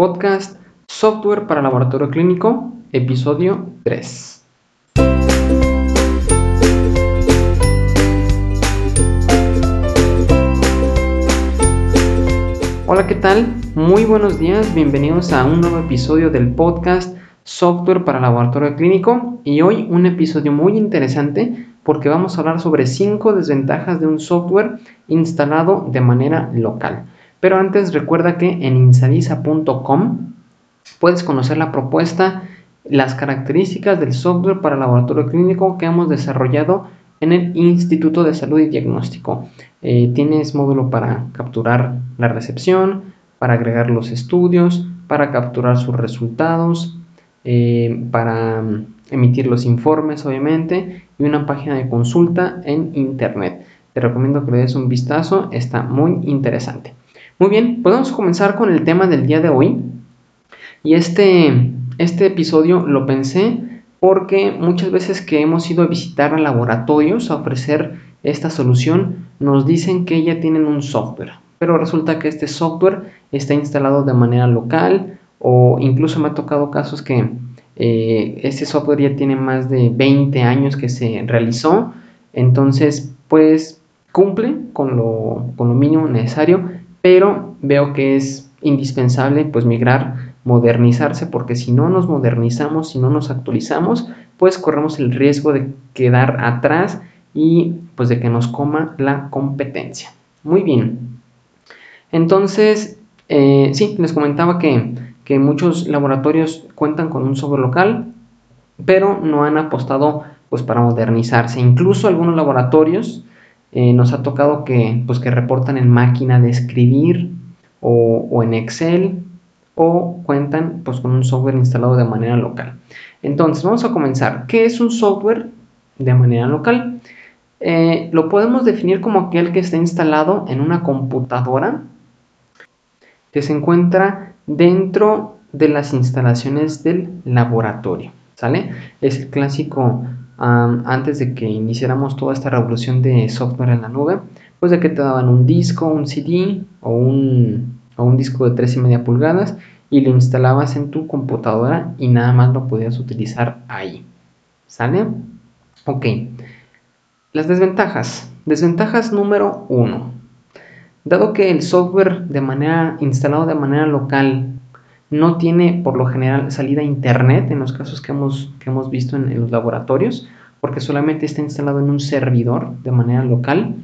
Podcast Software para Laboratorio Clínico, episodio 3. Hola, ¿qué tal? Muy buenos días, bienvenidos a un nuevo episodio del podcast Software para Laboratorio Clínico y hoy un episodio muy interesante porque vamos a hablar sobre 5 desventajas de un software instalado de manera local. Pero antes recuerda que en insalisa.com puedes conocer la propuesta, las características del software para laboratorio clínico que hemos desarrollado en el Instituto de Salud y Diagnóstico. Eh, tienes módulo para capturar la recepción, para agregar los estudios, para capturar sus resultados, eh, para mm, emitir los informes, obviamente, y una página de consulta en internet. Te recomiendo que le des un vistazo, está muy interesante. Muy bien, podemos comenzar con el tema del día de hoy. Y este, este episodio lo pensé porque muchas veces que hemos ido a visitar a laboratorios a ofrecer esta solución, nos dicen que ya tienen un software, pero resulta que este software está instalado de manera local o incluso me ha tocado casos que eh, este software ya tiene más de 20 años que se realizó, entonces pues cumple con lo, con lo mínimo necesario, pero veo que es indispensable pues migrar, modernizarse, porque si no nos modernizamos, si no nos actualizamos, pues corremos el riesgo de quedar atrás y pues de que nos coma la competencia. Muy bien. Entonces, eh, sí, les comentaba que, que muchos laboratorios cuentan con un software local, pero no han apostado pues para modernizarse. Incluso algunos laboratorios eh, nos ha tocado que, pues, que reportan en máquina de escribir o, en Excel o cuentan pues, con un software instalado de manera local. Entonces, vamos a comenzar. ¿Qué es un software de manera local? Eh, lo podemos definir como aquel que está instalado en una computadora que se encuentra dentro de las instalaciones del laboratorio. ¿Sale? Es el clásico antes de que iniciáramos toda esta revolución de software en la nube, pues de que te daban un disco, un CD o un, un disco de 3,5 pulgadas y lo instalabas en tu computadora y nada más lo podías utilizar ahí. ¿Sale? Ok. Las desventajas. Desventajas número 1. Dado que el software de manera instalado de manera local no tiene por lo general salida a internet en los casos que hemos, que hemos visto en, los laboratorios, porque solamente está instalado en un servidor de manera local,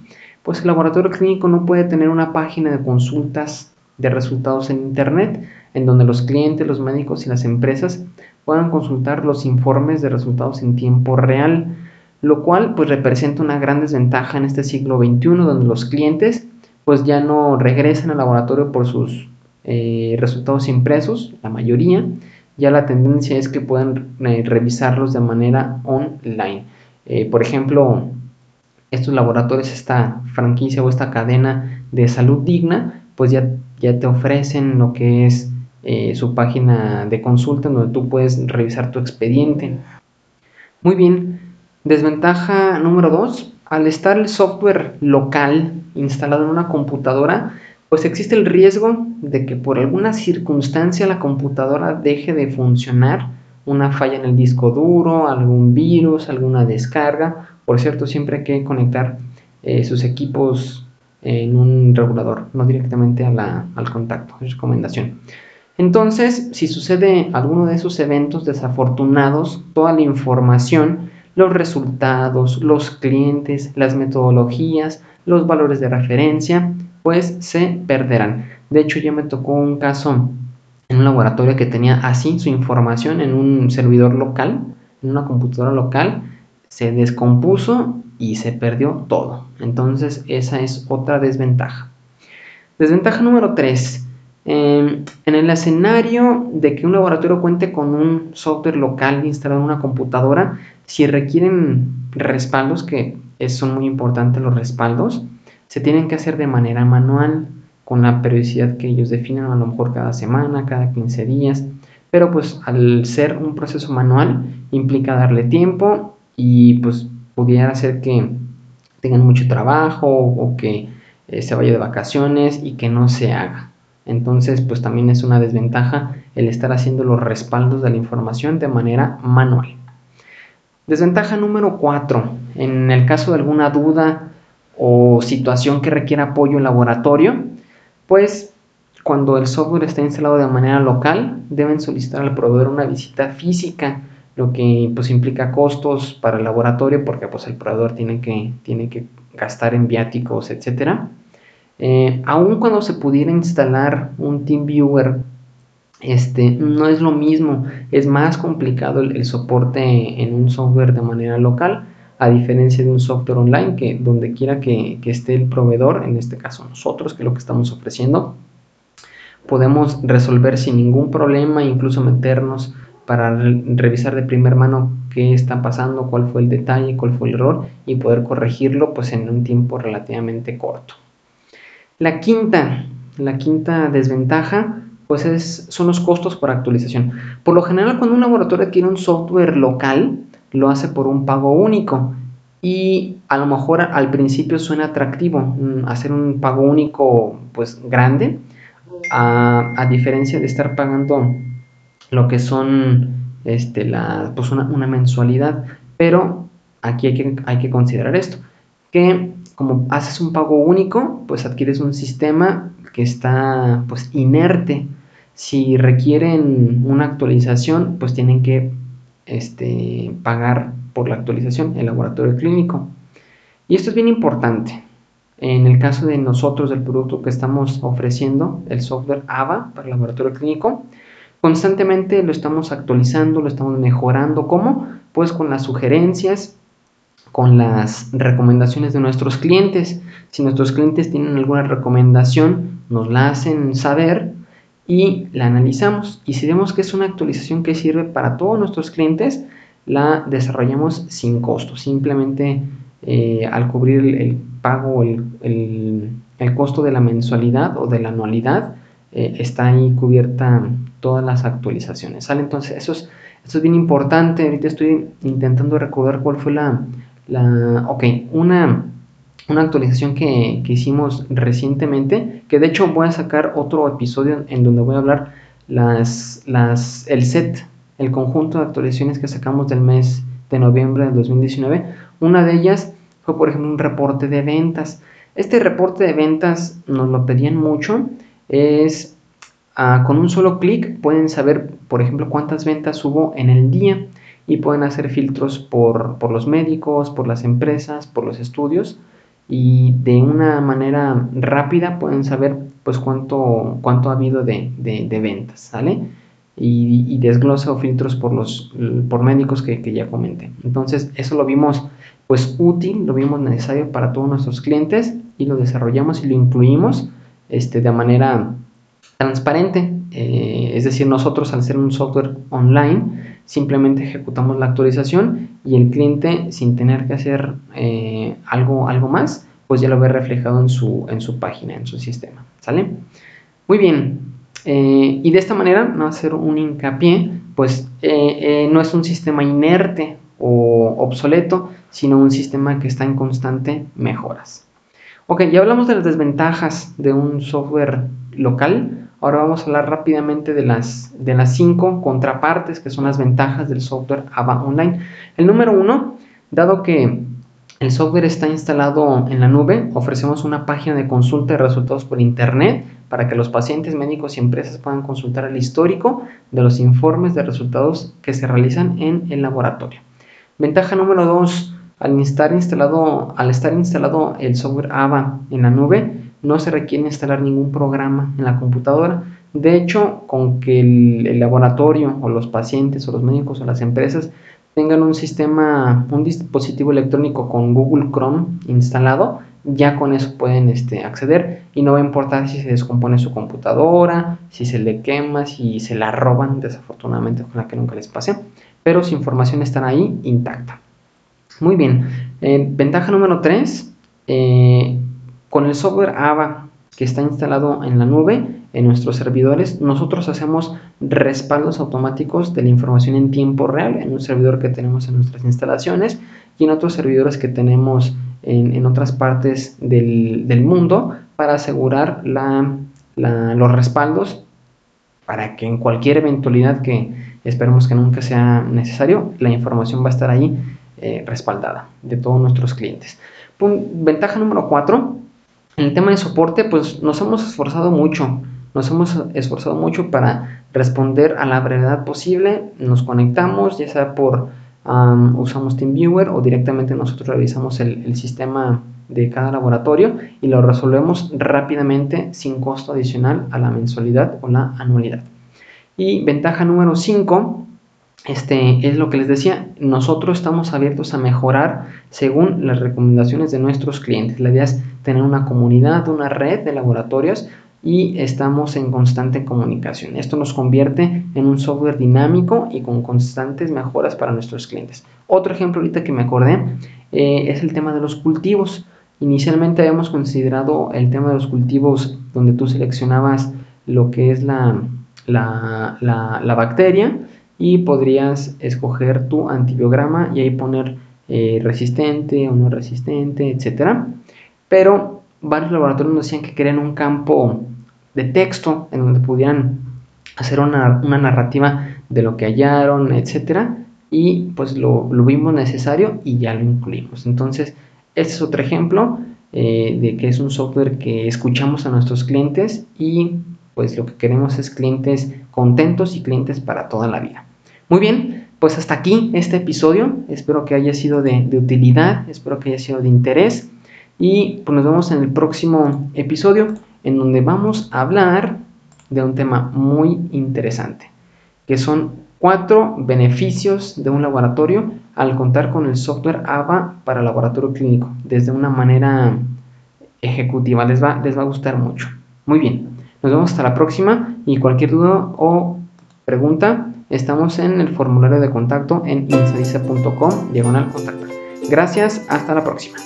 pues el laboratorio clínico no puede tener una página de consultas de resultados en internet en donde los clientes, los médicos y las empresas puedan consultar los informes de resultados en tiempo real, lo cual pues representa una gran desventaja en este siglo XXI donde los clientes pues ya no regresan al laboratorio por sus eh, resultados impresos, la mayoría, ya la tendencia es que puedan eh, revisarlos de manera online. Eh, por ejemplo, estos laboratorios, esta franquicia o esta cadena de salud digna, pues ya, ya te ofrecen lo que es su página de consulta donde tú puedes revisar tu expediente. Muy bien, desventaja número 2, al estar el software local instalado en una computadora, pues existe el riesgo de que por alguna circunstancia la computadora deje de funcionar, una falla en el disco duro, algún virus, alguna descarga. Por cierto, siempre hay que conectar eh, sus equipos en un regulador, no directamente al contacto, es recomendación. Entonces, si sucede alguno de esos eventos desafortunados, toda la información, los resultados, los clientes, las metodologías, los valores de referencia, pues se perderán. De hecho, ya me tocó un caso en un laboratorio que tenía así su información en un servidor local, en una computadora local, se descompuso y se perdió todo. Entonces, esa es otra desventaja. Desventaja número 3. Em, en el escenario de que un laboratorio cuente con un software local instalado en una computadora, si requieren respaldos, que son muy importantes los respaldos, se tienen que hacer de manera manual, con la periodicidad que ellos definan, a lo mejor cada semana, cada 15 días, pero pues al ser un proceso manual implica darle tiempo y pues pudiera hacer que tengan mucho trabajo o que eh, se vaya de vacaciones y que no se haga. Entonces, pues también es una desventaja el estar haciendo los respaldos de la información de manera manual. Desventaja número 4. En el caso de alguna duda o situación que requiera apoyo en laboratorio, pues cuando el software está instalado de manera local, deben solicitar al proveedor una visita física, lo que pues implica costos para el laboratorio porque pues el proveedor tiene que, tiene que gastar en viáticos, etc. Eh, aun cuando se pudiera instalar un TeamViewer, este, no es lo mismo, es más complicado el, soporte en un software de manera local, a diferencia de un software online que donde quiera que, esté el proveedor, en este caso nosotros, que es lo que estamos ofreciendo, podemos resolver sin ningún problema, incluso meternos para revisar de primera mano qué está pasando, cuál fue el detalle, cuál fue el error y poder corregirlo pues en un tiempo relativamente corto. La quinta, la quinta desventaja pues es, son los costos por actualización. Por lo general cuando un laboratorio adquiere un software local lo hace por un pago único y a lo mejor al principio suena atractivo mm, hacer un pago único pues grande a, diferencia de estar pagando lo que son este, la, pues una, mensualidad. Pero aquí hay que, hay que considerar esto, que como haces un pago único, pues adquieres un sistema que está pues inerte. Si requieren una actualización, pues tienen que este, pagar por la actualización el laboratorio clínico. Y esto es bien importante. En el caso de nosotros, del producto que estamos ofreciendo, el software AVA para el laboratorio clínico, constantemente lo estamos actualizando, lo estamos mejorando. ¿Cómo? Pues con las sugerencias, con las recomendaciones de nuestros clientes. Si nuestros clientes tienen alguna recomendación, nos la hacen saber y la analizamos. Y si vemos que es una actualización que sirve para todos nuestros clientes, la desarrollamos sin costo. Simplemente eh, al cubrir el pago, el, el, costo de la mensualidad o de la anualidad, eh, está ahí cubierta todas las actualizaciones. ¿sale? Entonces, eso es, eso es bien importante. Ahorita estoy intentando recordar cuál fue la, la ok, una, una actualización que, que, hicimos recientemente, que de hecho voy a sacar otro episodio en donde voy a hablar las, las, el set, el conjunto de actualizaciones que sacamos del mes de noviembre del 2019. Una de ellas fue por ejemplo un reporte de ventas. Este reporte de ventas nos lo pedían mucho. Es ah, con un solo clic pueden saber, por ejemplo, cuántas ventas hubo en el día y pueden hacer filtros por, los médicos, por las empresas, por los estudios y de una manera rápida pueden saber pues cuánto, cuánto ha habido de, ventas, ¿sale? Y, y desglosa filtros por los por médicos que, que ya comenté. Entonces, eso lo vimos pues útil, lo vimos necesario para todos nuestros clientes y lo desarrollamos y lo incluimos este, de manera transparente. Eh, es decir, nosotros al ser un software online simplemente ejecutamos la actualización y el cliente sin tener que hacer eh, algo, algo más, pues ya lo ve reflejado en su, en su página, en su sistema. ¿Sale? Muy bien. Eh, y de esta manera, no hacer un hincapié, pues no es un sistema inerte o obsoleto, sino un sistema que está en constante mejoras. Ok, ya hablamos de las desventajas de un software local. Ahora vamos a hablar rápidamente de las, de las cinco contrapartes que son las ventajas del software AVA Online. El número uno, dado que el software está instalado en la nube, ofrecemos una página de consulta de resultados por Internet para que los pacientes, médicos y empresas puedan consultar el histórico de los informes de resultados que se realizan en el laboratorio. Ventaja número dos, al estar instalado, al estar instalado el software AVA en la nube, no se requiere instalar ningún programa en la computadora. De hecho, con que el, laboratorio o los pacientes o los médicos o las empresas tengan un sistema, un dispositivo electrónico con Google Chrome instalado, ya con eso pueden este, acceder y no va a importar si se descompone su computadora, si se le quema, si se la roban, desafortunadamente con la que nunca les pase, pero su información estará ahí intacta. Muy bien. Eh, ventaja número 3. Eh, con el software AVA que está instalado en la nube, en nuestros servidores, nosotros hacemos respaldos automáticos de la información en tiempo real en un servidor que tenemos en nuestras instalaciones y en otros servidores que tenemos en, otras partes del, mundo para asegurar la, los respaldos para que en cualquier eventualidad que esperemos que nunca sea necesario, la información va a estar ahí eh, respaldada de todos nuestros clientes. ventaja número 4, en el tema de soporte, pues nos hemos esforzado mucho, nos hemos esforzado mucho para responder a la brevedad posible, nos conectamos, ya sea por usamos TeamViewer o directamente nosotros revisamos el, sistema de cada laboratorio y lo resolvemos rápidamente sin costo adicional a la mensualidad o la anualidad. Y ventaja número 5, este, es lo que les decía, nosotros estamos abiertos a mejorar según las recomendaciones de nuestros clientes. La idea es tener una comunidad, una red de laboratorios y estamos en constante comunicación. Esto nos convierte en un software dinámico y con constantes mejoras para nuestros clientes. Otro ejemplo ahorita que me acordé eh, es el tema de los cultivos. Inicialmente habíamos considerado el tema de los cultivos donde tú seleccionabas lo que es la, la, bacteria y podrías escoger tu antibiograma y ahí poner eh, resistente o no resistente, etcétera. Pero varios laboratorios nos decían que querían un campo de texto en donde pudieran hacer una, narrativa de lo que hallaron, etcétera, y pues lo, vimos necesario y ya lo incluimos. Entonces, este es otro ejemplo eh, de que es un software que escuchamos a nuestros clientes y pues lo que queremos es clientes contentos y clientes para toda la vida. Muy bien, pues hasta aquí este episodio. Espero que haya sido de, utilidad, espero que haya sido de interés y pues nos vemos en el próximo episodio en donde vamos a hablar de un tema muy interesante, que son cuatro beneficios de un laboratorio al contar con el software AVA para laboratorio clínico, desde una manera ejecutiva. Les va, les va a gustar mucho. Muy bien, nos vemos hasta la próxima y cualquier duda o pregunta, estamos en el formulario de contacto en insadice.com diagonal contacto. Gracias, hasta la próxima.